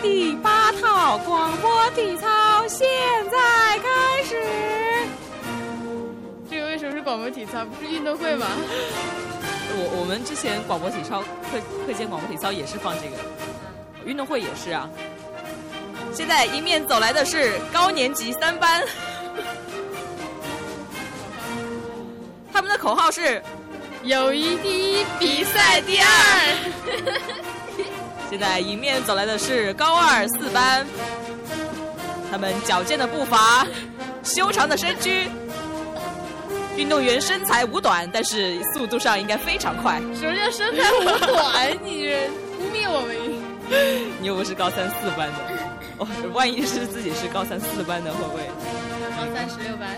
第八套广播体操现在开始。这个为什么是广播体操，不是运动会吗？我我们之前广播体操课课间广播体操也是放这个，运动会也是啊。现在迎面走来的是高年级三班，他们的口号是“友谊第一，比赛第二”。现在迎面走来的是高二四班，他们矫健的步伐，修长的身躯，运动员身材五短，但是速度上应该非常快。什么叫身材五短？你污蔑我们？你又不是高三四班的。哦，万一是自己是高三四班的，会不会？高三十六班，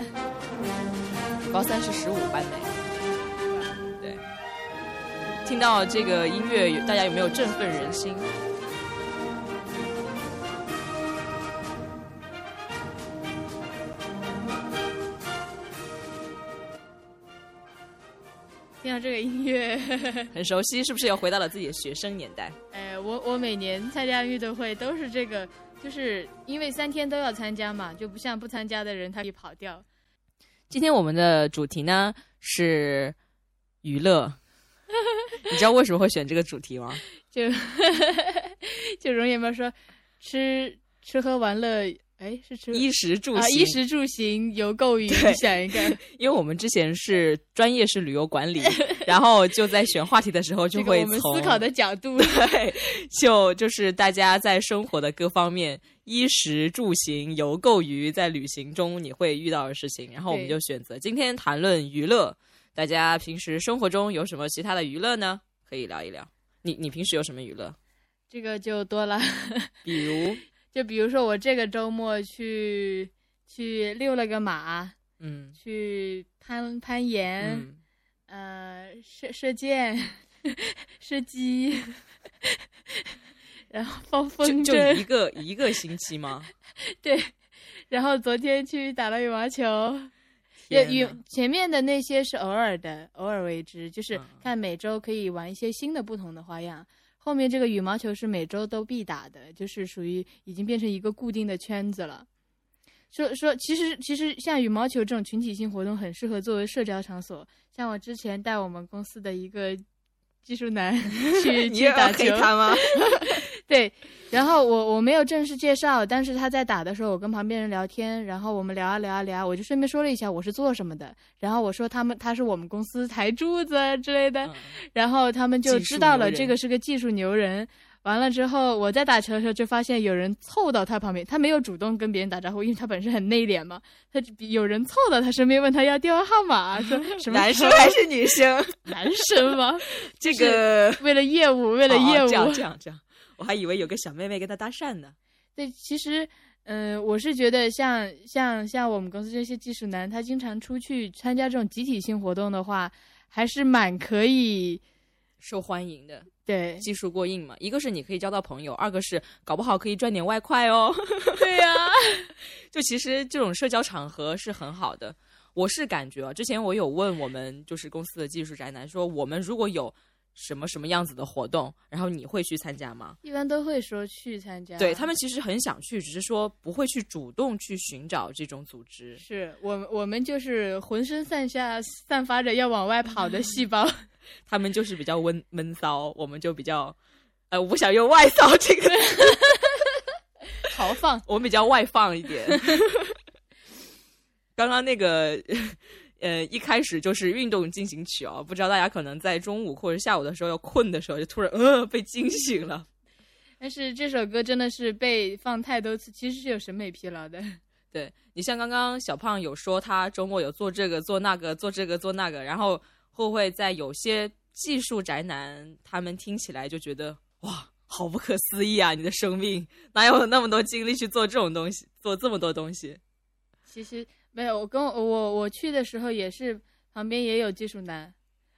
高三是十五班的。对，听到这个音乐，大家有没有振奋人心？听到这个音乐，很熟悉，是不是又回到了自己的学生年代？哎，我我每年参加运动会都是这个。就是因为三天都要参加嘛，就不像不参加的人他可以跑掉。今天我们的主题呢是娱乐，你知道为什么会选这个主题吗？就 就容颜们说吃吃喝玩乐。哎，是吃衣食住行，衣食住行游购娱，想一个。因为我们之前是专业是旅游管理，然后就在选话题的时候就会从思考的角度，对，就就是大家在生活的各方面，衣食住行游购娱，在旅行中你会遇到的事情，然后我们就选择今天谈论娱乐。大家平时生活中有什么其他的娱乐呢？可以聊一聊。你你平时有什么娱乐？这个就多了，比如。就比如说，我这个周末去去溜了个马，嗯，去攀攀岩，呃，射射箭，射击，然后放风筝，就一个一个星期吗？对，然后昨天去打了羽毛球，羽前面的那些是偶尔的，偶尔为之，就是看每周可以玩一些新的不同的花样。后面这个羽毛球是每周都必打的，就是属于已经变成一个固定的圈子了。说说，其实其实像羽毛球这种群体性活动，很适合作为社交场所。像我之前带我们公司的一个。技术男 去 去打球吗？对，然后我我没有正式介绍，但是他在打的时候，我跟旁边人聊天，然后我们聊啊聊啊聊，我就顺便说了一下我是做什么的，然后我说他们他是我们公司台柱子之类的，然后他们就知道了这个是个技术牛人。完了之后，我在打球的时候就发现有人凑到他旁边，他没有主动跟别人打招呼，因为他本身很内敛嘛。他有人凑到他身边问他要电话号码，说什么男生还是女生？男生吗？这个为了业务，为了业务这样这样这样，我还以为有个小妹妹跟他搭讪呢。对，其实，嗯，我是觉得像像像我们公司这些技术男，他经常出去参加这种集体性活动的话，还是蛮可以。受欢迎的，对技术过硬嘛？一个是你可以交到朋友，二个是搞不好可以赚点外快哦。对呀，就其实这种社交场合是很好的。我是感觉啊，之前我有问我们就是公司的技术宅男，说我们如果有什么什么样子的活动，然后你会去参加吗？一般都会说去参加。对他们其实很想去，只是说不会去主动去寻找这种组织。是我我们就是浑身散下散发着要往外跑的细胞。他们就是比较温闷骚，我们就比较，呃，我不想用外骚这个 豪放，我们比较外放一点。刚刚那个，呃，一开始就是运动进行曲哦，不知道大家可能在中午或者下午的时候要困的时候，就突然呃被惊醒了。但是这首歌真的是被放太多次，其实是有审美疲劳的。对你像刚刚小胖有说他周末有做这个做那个做这个做那个，然后。会不会在有些技术宅男，他们听起来就觉得哇，好不可思议啊！你的生命哪有那么多精力去做这种东西，做这么多东西？其实没有，我跟我我去的时候也是旁边也有技术男，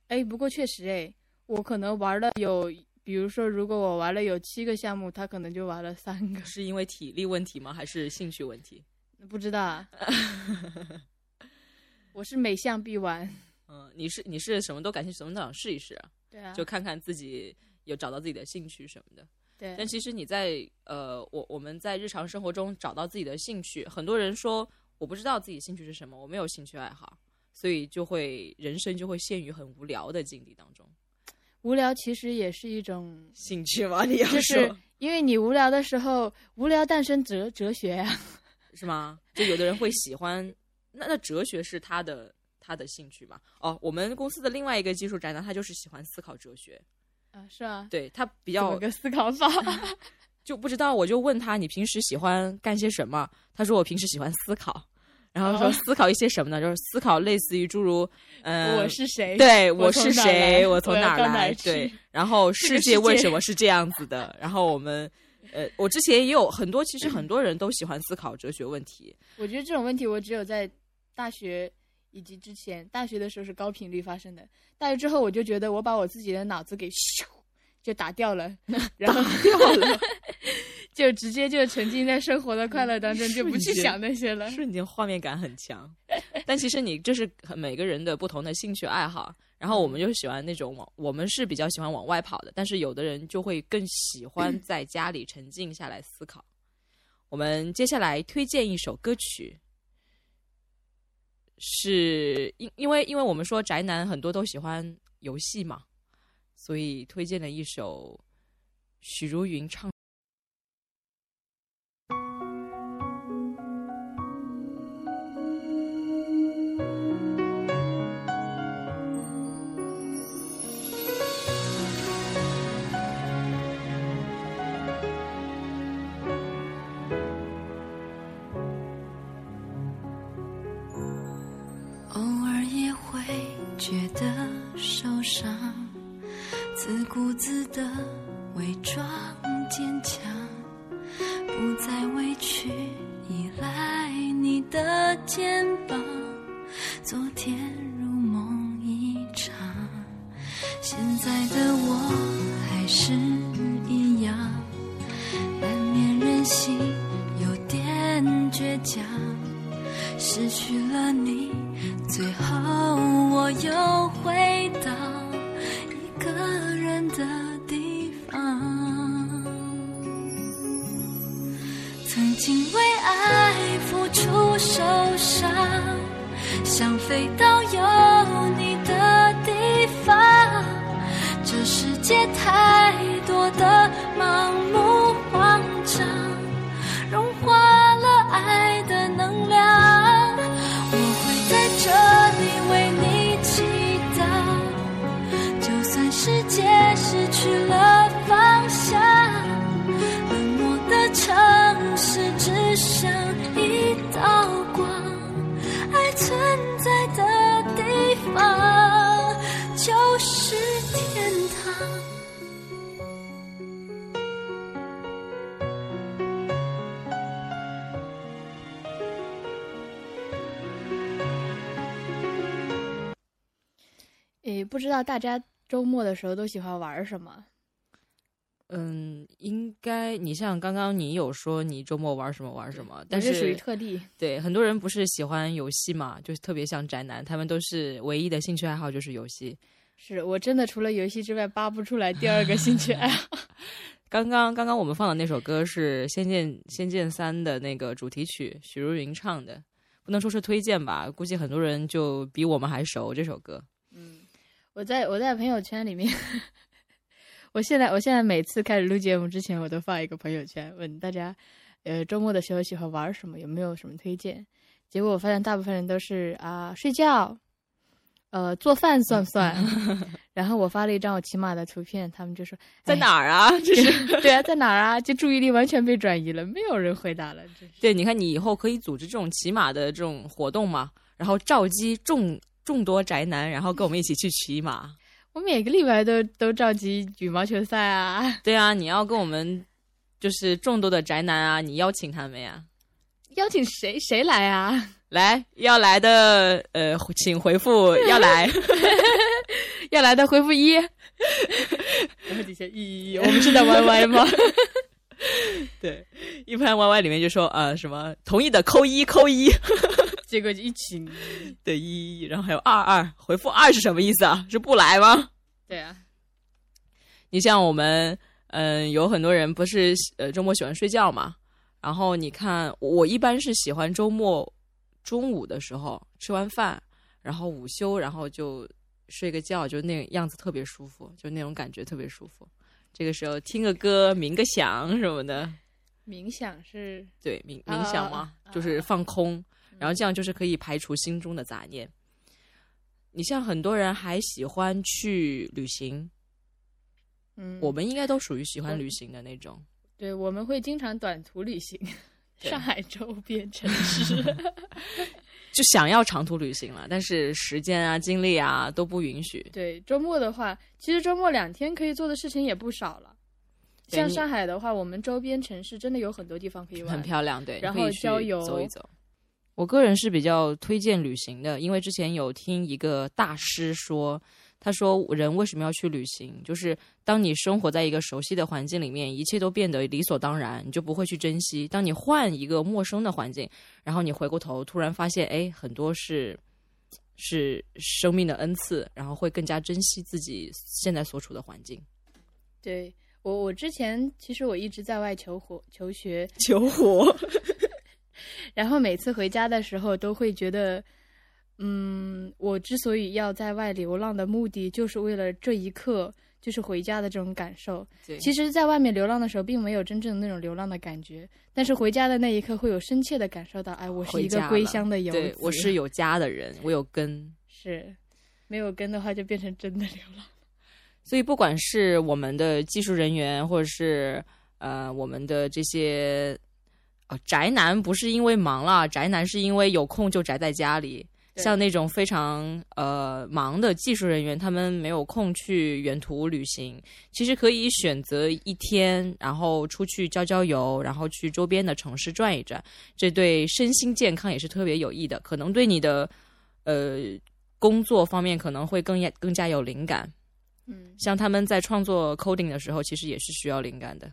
哎，不过确实哎，我可能玩了有，比如说如果我玩了有七个项目，他可能就玩了三个，是因为体力问题吗？还是兴趣问题？不知道，我是每项必玩。嗯，你是你是什么都感兴趣，什么都想试一试啊？对啊，就看看自己有找到自己的兴趣什么的。对。但其实你在呃，我我们在日常生活中找到自己的兴趣，很多人说我不知道自己兴趣是什么，我没有兴趣爱好，所以就会人生就会陷于很无聊的境地当中。无聊其实也是一种兴趣吗？你要说，因为你无聊的时候，无聊诞生哲哲学呀，是吗？就有的人会喜欢，那那哲学是他的。他的兴趣嘛，哦，我们公司的另外一个技术宅男，他就是喜欢思考哲学，啊，是啊，对他比较个思考法，就不知道，我就问他，你平时喜欢干些什么？他说我平时喜欢思考，然后说思考一些什么呢？就是思考类似于诸如，嗯，我是谁？对，我是谁？我从哪来？对，然后世界为什么是这样子的？然后我们，呃，我之前也有很多，其实很多人都喜欢思考哲学问题。我觉得这种问题，我只有在大学。以及之前大学的时候是高频率发生的，大学之后我就觉得我把我自己的脑子给咻就打掉了，然后掉了，就直接就沉浸在生活的快乐当中，就不去想那些了。瞬间画面感很强，但其实你这是每个人的不同的兴趣爱好。然后我们就喜欢那种往，我们是比较喜欢往外跑的，但是有的人就会更喜欢 在家里沉静下来思考。我们接下来推荐一首歌曲。是因因为因为我们说宅男很多都喜欢游戏嘛，所以推荐了一首许茹芸唱。独自的伪装坚强，不再委屈依赖你的肩膀。昨天如梦一场，现在的我。知道大家周末的时候都喜欢玩什么？嗯，应该你像刚刚你有说你周末玩什么玩什么，但是属于特例。对，很多人不是喜欢游戏嘛，就特别像宅男，他们都是唯一的兴趣爱好就是游戏。是我真的除了游戏之外扒不出来第二个兴趣爱好。刚刚刚刚我们放的那首歌是《仙剑仙剑三》的那个主题曲，许茹芸唱的，不能说是推荐吧，估计很多人就比我们还熟这首歌。我在我在朋友圈里面，我现在我现在每次开始录节目之前，我都发一个朋友圈，问大家，呃，周末的时候喜欢玩什么，有没有什么推荐？结果我发现大部分人都是啊睡觉，呃做饭算不算？然后我发了一张我骑马的图片，他们就说在哪儿啊？就是对啊，在哪儿啊？就注意力完全被转移了，没有人回答了。对，你看你以后可以组织这种骑马的这种活动嘛，然后召集众。众多宅男，然后跟我们一起去骑马。我每个礼拜都都召集羽毛球赛啊。对啊，你要跟我们就是众多的宅男啊，你邀请他们呀？邀请谁？谁来啊？来，要来的呃，请回复 要来，要来的回复一。然后底下一一，我们是在 YY 吗？对，一般 YY 里面就说呃什么同意的扣一扣一。结果就一起的一，然后还有二二回复二是什么意思啊？是不来吗？对啊，你像我们嗯，有很多人不是呃周末喜欢睡觉嘛，然后你看我一般是喜欢周末中午的时候吃完饭，然后午休，然后就睡个觉，就那个样子特别舒服，就那种感觉特别舒服。这个时候听个歌，冥个想什么的。冥想是对冥冥想吗，就是放空，然后这样就是可以排除心中的杂念。你像很多人还喜欢去旅行。嗯，我们应该都属于喜欢旅行的那种。对，我们会经常短途旅行，上海周边城市，就想要长途旅行了，但是时间啊、精力啊都不允许。对，周末的话，其实周末两天可以做的事情也不少了。像上海的话，我们周边城市真的有很多地方可以玩，很漂亮。对，然后郊游走一走。我个人是比较推荐旅行的，因为之前有听一个大师说。他说：“人为什么要去旅行？就是当你生活在一个熟悉的环境里面，一切都变得理所当然，你就不会去珍惜。当你换一个陌生的环境，然后你回过头，突然发现，哎，很多是是生命的恩赐，然后会更加珍惜自己现在所处的环境。”对我，我之前其实我一直在外求活、求学、求活，然后每次回家的时候都会觉得。嗯，我之所以要在外流浪的目的，就是为了这一刻，就是回家的这种感受。其实，在外面流浪的时候，并没有真正的那种流浪的感觉，但是回家的那一刻，会有深切的感受到，哎，我是一个归乡的游子，我是有家的人，我有根。是，没有根的话，就变成真的流浪。所以，不管是我们的技术人员，或者是呃，我们的这些哦，宅男，不是因为忙了，宅男是因为有空就宅在家里。像那种非常呃忙的技术人员，他们没有空去远途旅行，其实可以选择一天，然后出去郊郊游，然后去周边的城市转一转，这对身心健康也是特别有益的。可能对你的呃工作方面可能会更更加有灵感。嗯，像他们在创作 coding 的时候，其实也是需要灵感的。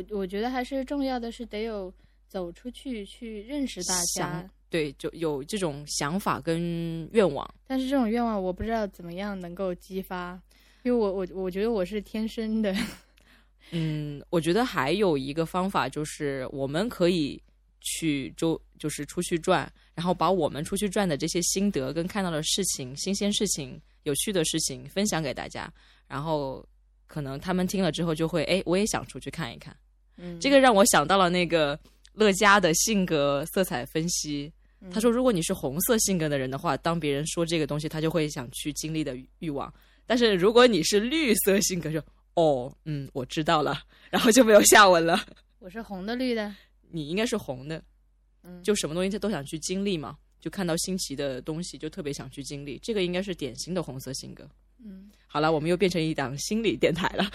嗯，我我觉得还是重要的是得有走出去去认识大家。对，就有这种想法跟愿望，但是这种愿望我不知道怎么样能够激发，因为我我我觉得我是天生的。嗯，我觉得还有一个方法就是我们可以去周，就是出去转，然后把我们出去转的这些心得跟看到的事情、新鲜事情、有趣的事情分享给大家，然后可能他们听了之后就会，哎，我也想出去看一看。嗯，这个让我想到了那个乐嘉的性格色彩分析。他说：“如果你是红色性格的人的话，当别人说这个东西，他就会想去经历的欲望。但是如果你是绿色性格，就哦，嗯，我知道了，然后就没有下文了。我是红的绿的，你应该是红的，嗯，就什么东西他都想去经历嘛，就看到新奇的东西就特别想去经历。这个应该是典型的红色性格。嗯，好了，我们又变成一档心理电台了。”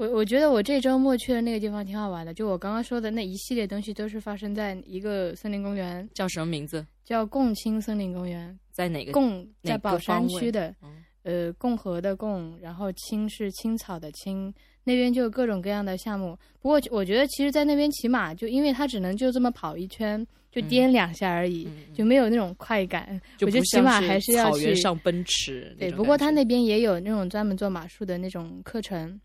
我我觉得我这周末去的那个地方挺好玩的，就我刚刚说的那一系列东西都是发生在一个森林公园，叫什么名字？叫共青森林公园，在哪个？共在宝山区的，呃，共和的共，然后青是青草的青，那边就各种各样的项目。不过我觉得其实，在那边骑马，就因为它只能就这么跑一圈，就颠两下而已，就没有那种快感。我觉得骑马还是要去上奔驰。对，不过他那边也有那种专门做马术的那种课程。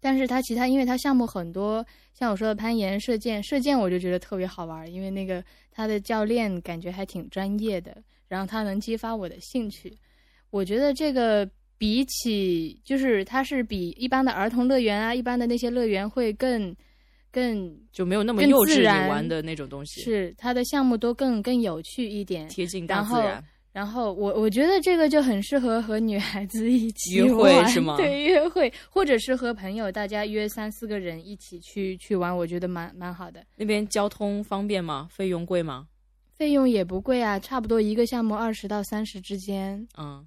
但是它其他，因为它项目很多，像我说的攀岩、射箭，射箭我就觉得特别好玩，因为那个他的教练感觉还挺专业的，然后他能激发我的兴趣。我觉得这个比起，就是它是比一般的儿童乐园啊，一般的那些乐园会更更就没有那么幼稚玩的那种东西，是它的项目都更更有趣一点，贴近大自然。然后我我觉得这个就很适合和女孩子一起约会是吗？对，约会或者是和朋友大家约三四个人一起去去玩，我觉得蛮蛮好的。那边交通方便吗？费用贵吗？费用也不贵啊，差不多一个项目二十到三十之间。嗯，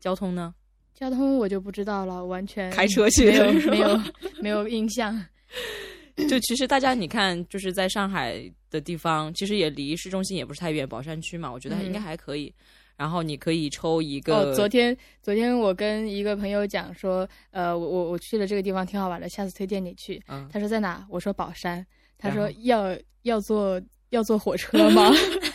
交通呢？交通我就不知道了，完全开车去，没有没有没有印象。就其实大家你看，就是在上海的地方，其实也离市中心也不是太远，宝山区嘛，我觉得应该还可以。然后你可以抽一个。哦，昨天昨天我跟一个朋友讲说，呃，我我我去了这个地方挺好玩的，下次推荐你去。嗯。他说在哪？我说宝山。他说要要坐要坐火车吗？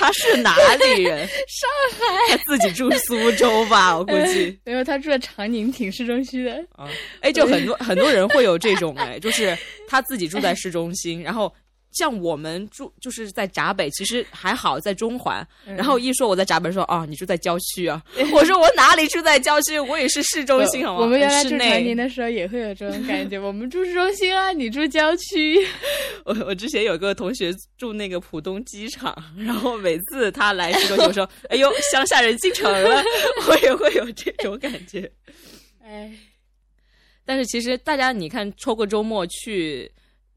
他是哪里人？上海。他自己住苏州吧，我估计。没有，他住在长宁，挺市中心的。啊，哎，就很多很多人会有这种哎，就是他自己住在市中心，然后。像我们住就是在闸北，其实还好，在中环。然后一说我在闸北，说哦，你住在郊区啊？我说我哪里住在郊区？我也是市中心，好吗？我们原来住长宁的时候也会有这种感觉。我们住市中心啊，你住郊区。我我之前有个同学住那个浦东机场，然后每次他来市中心，我说哎呦，乡下人进城了，我也会有这种感觉。哎，但是其实大家你看，抽个周末去。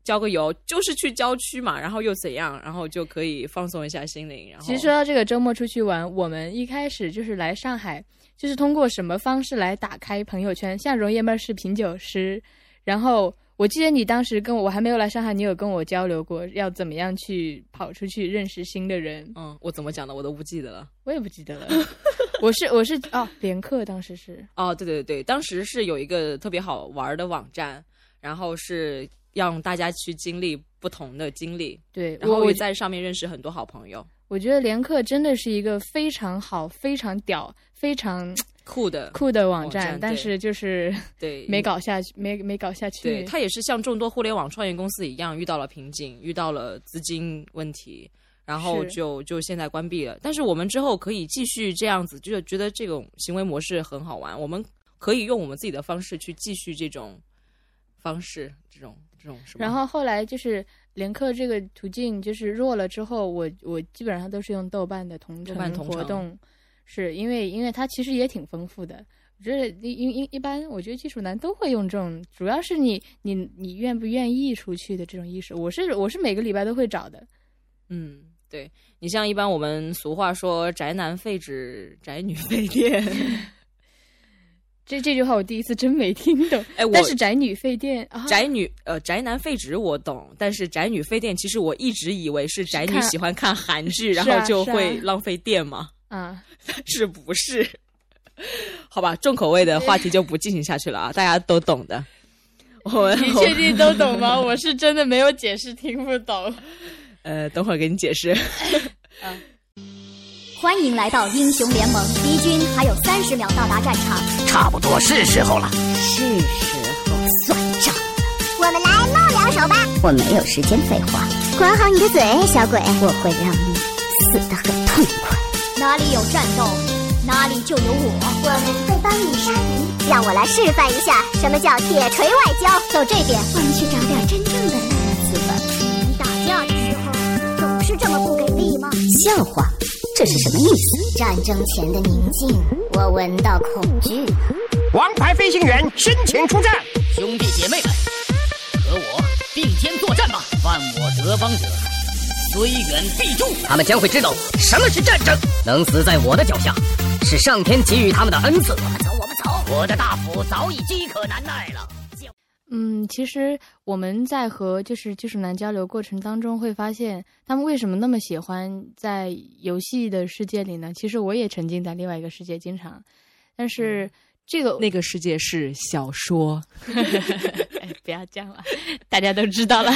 郊个游就是去郊区嘛，然后又怎样，然后就可以放松一下心灵。然后其实说到这个周末出去玩，我们一开始就是来上海，就是通过什么方式来打开朋友圈？像容爷们是品酒师，然后我记得你当时跟我，我还没有来上海，你有跟我交流过要怎么样去跑出去认识新的人。嗯，我怎么讲的我都不记得了，我也不记得了。我是我是哦，连客当时是哦，对对对，当时是有一个特别好玩的网站，然后是。让大家去经历不同的经历，对，然后会在上面认识很多好朋友。我觉得连客真的是一个非常好、非常屌、非常酷的 酷的网站，但是就是对没搞下去，没没搞下去。对，它也是像众多互联网创业公司一样，遇到了瓶颈，遇到了资金问题，然后就就现在关闭了。但是我们之后可以继续这样子，就是觉得这种行为模式很好玩，我们可以用我们自己的方式去继续这种方式，这种。然后后来就是连课这个途径就是弱了之后，我我基本上都是用豆瓣的同城活动，是因为因为它其实也挺丰富的。我觉得一一一般，我觉得技术男都会用这种，主要是你你你愿不愿意出去的这种意识。我是我是每个礼拜都会找的。嗯，对你像一般我们俗话说宅男废纸，宅女废电。这这句话我第一次真没听懂，哎，但是宅女费电，宅女呃宅男废纸我懂，但是宅女费电其实我一直以为是宅女喜欢看韩剧，然后就会浪费电嘛，啊，是不是？好吧，重口味的话题就不进行下去了啊，大家都懂的。我你确定都懂吗？我是真的没有解释，听不懂。呃，等会儿给你解释。啊。欢迎来到英雄联盟，敌军还有三十秒到达战场，差不多是时候了。是时候算账了，我们来露两手吧。我没有时间废话，管好你的嘴，小鬼，我会让你死得很痛快。哪里有战斗，哪里就有我，我们会帮你杀敌。让我来示范一下什么叫铁锤外交。走这边，我们去找点真正的乐子吧。你打架的时候总是这么不给力吗？笑话。这是什么意思？战争前的宁静，我闻到恐惧。王牌飞行员申请出战，兄弟姐妹们，和我并肩作战吧！犯我德邦者，虽远必诛。他们将会知道什么是战争，能死在我的脚下，是上天给予他们的恩赐。我们走，我们走，我的大斧早已饥渴难耐了。嗯，其实我们在和就是技术男交流过程当中，会发现他们为什么那么喜欢在游戏的世界里呢？其实我也沉浸在另外一个世界，经常，但是这个那个世界是小说，不要这样了，大家都知道了。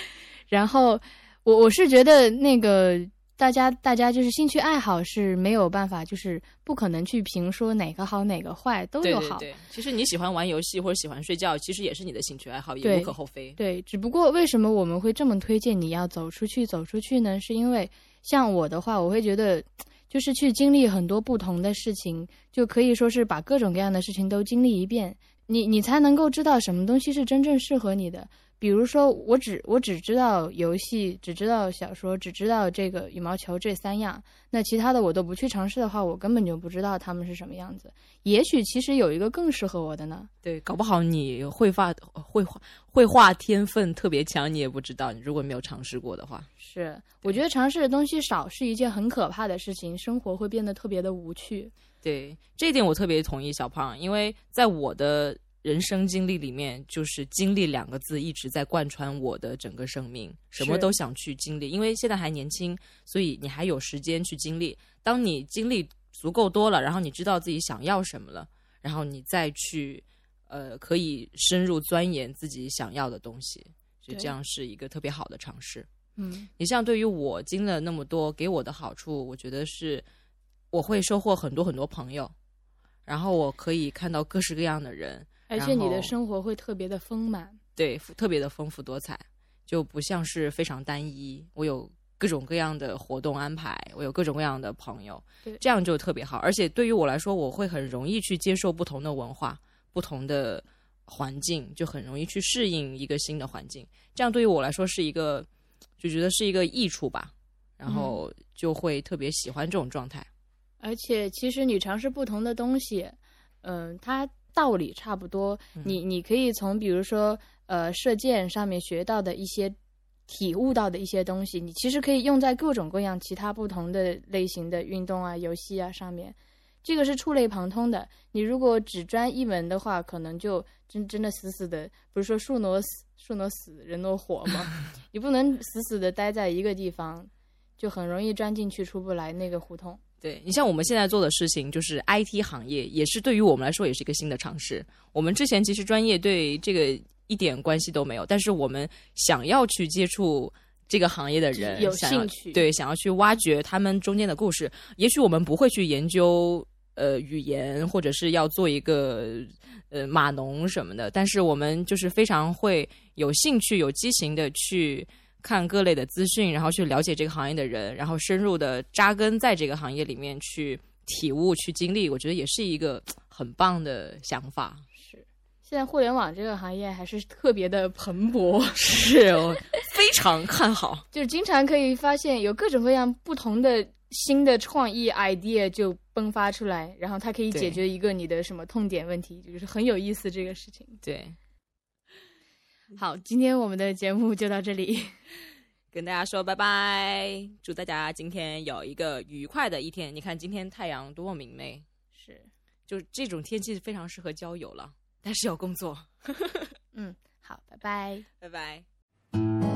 然后我我是觉得那个。大家，大家就是兴趣爱好是没有办法，就是不可能去评说哪个好哪个坏，都有好。对，其实你喜欢玩游戏或者喜欢睡觉，其实也是你的兴趣爱好，也无可厚非。对，只不过为什么我们会这么推荐你要走出去，走出去呢？是因为像我的话，我会觉得就是去经历很多不同的事情，就可以说是把各种各样的事情都经历一遍，你你才能够知道什么东西是真正适合你的。比如说，我只我只知道游戏，只知道小说，只知道这个羽毛球这三样，那其他的我都不去尝试的话，我根本就不知道他们是什么样子。也许其实有一个更适合我的呢。对，搞不好你绘画绘画绘画天分特别强，你也不知道。你如果没有尝试过的话，是我觉得尝试的东西少是一件很可怕的事情，生活会变得特别的无趣。对，这一点我特别同意小胖，因为在我的。人生经历里面，就是“经历”两个字一直在贯穿我的整个生命，什么都想去经历。因为现在还年轻，所以你还有时间去经历。当你经历足够多了，然后你知道自己想要什么了，然后你再去，呃，可以深入钻研自己想要的东西，就这样是一个特别好的尝试。嗯，你像对于我经历了那么多，给我的好处，我觉得是我会收获很多很多朋友，然后我可以看到各式各样的人，而且你的生活会特别的丰满，对，特别的丰富多彩，就不像是非常单一。我有各种各样的活动安排，我有各种各样的朋友，这样就特别好。而且对于我来说，我会很容易去接受不同的文化、不同的环境，就很容易去适应一个新的环境。这样对于我来说是一个。就觉得是一个益处吧，然后就会特别喜欢这种状态。而且，其实你尝试不同的东西，嗯，它道理差不多。你你可以从比如说呃射箭上面学到的一些体悟到的一些东西，你其实可以用在各种各样其他不同的类型的运动啊、游戏啊上面。这个是触类旁通的。你如果只专一门的话，可能就真真的死死的，不是说树挪死树挪死人挪活吗？你不能死死的待在一个地方，就很容易钻进去出不来那个胡同。对你像我们现在做的事情，就是 IT 行业，也是对于我们来说也是一个新的尝试。我们之前其实专业对这个一点关系都没有，但是我们想要去接触这个行业的人，有兴趣，对，想要去挖掘他们中间的故事。也许我们不会去研究。呃，语言或者是要做一个呃码农什么的，但是我们就是非常会有兴趣、有激情的去看各类的资讯，然后去了解这个行业的人，然后深入的扎根在这个行业里面去体悟、去经历。我觉得也是一个很棒的想法。是，现在互联网这个行业还是特别的蓬勃，是我，非常看好。就是经常可以发现有各种各样不同的。新的创意 idea 就迸发出来，然后它可以解决一个你的什么痛点问题，就是很有意思这个事情。对，好，今天我们的节目就到这里，跟大家说拜拜，祝大家今天有一个愉快的一天。你看今天太阳多么明媚，是，就这种天气非常适合郊游了，但是要工作。嗯，好，拜拜，拜拜。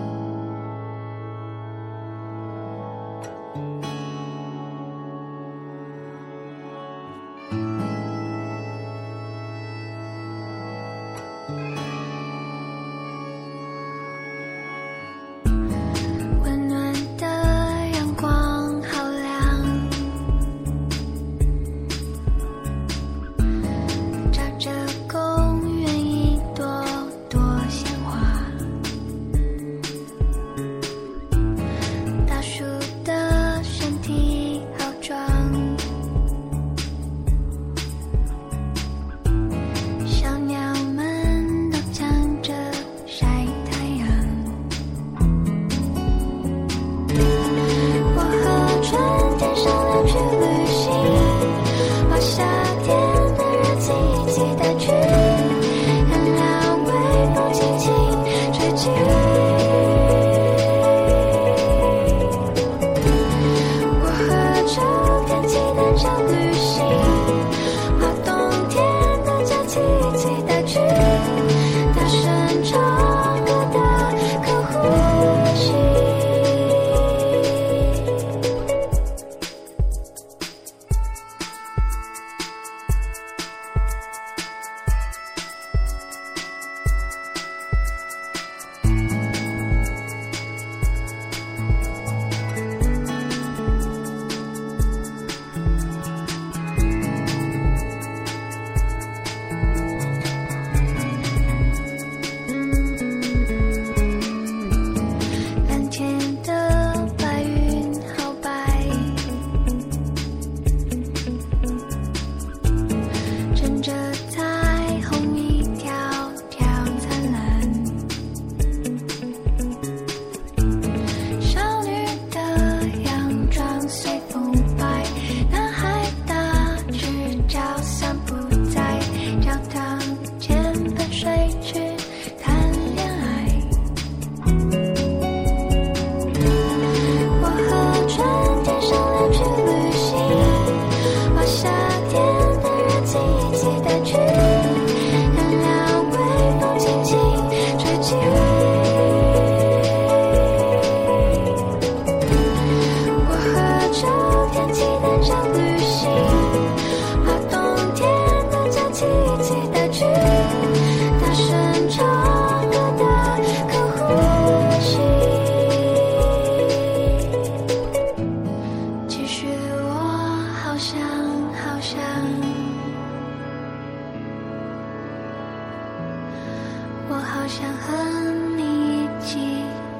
我想和你一起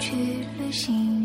去旅行。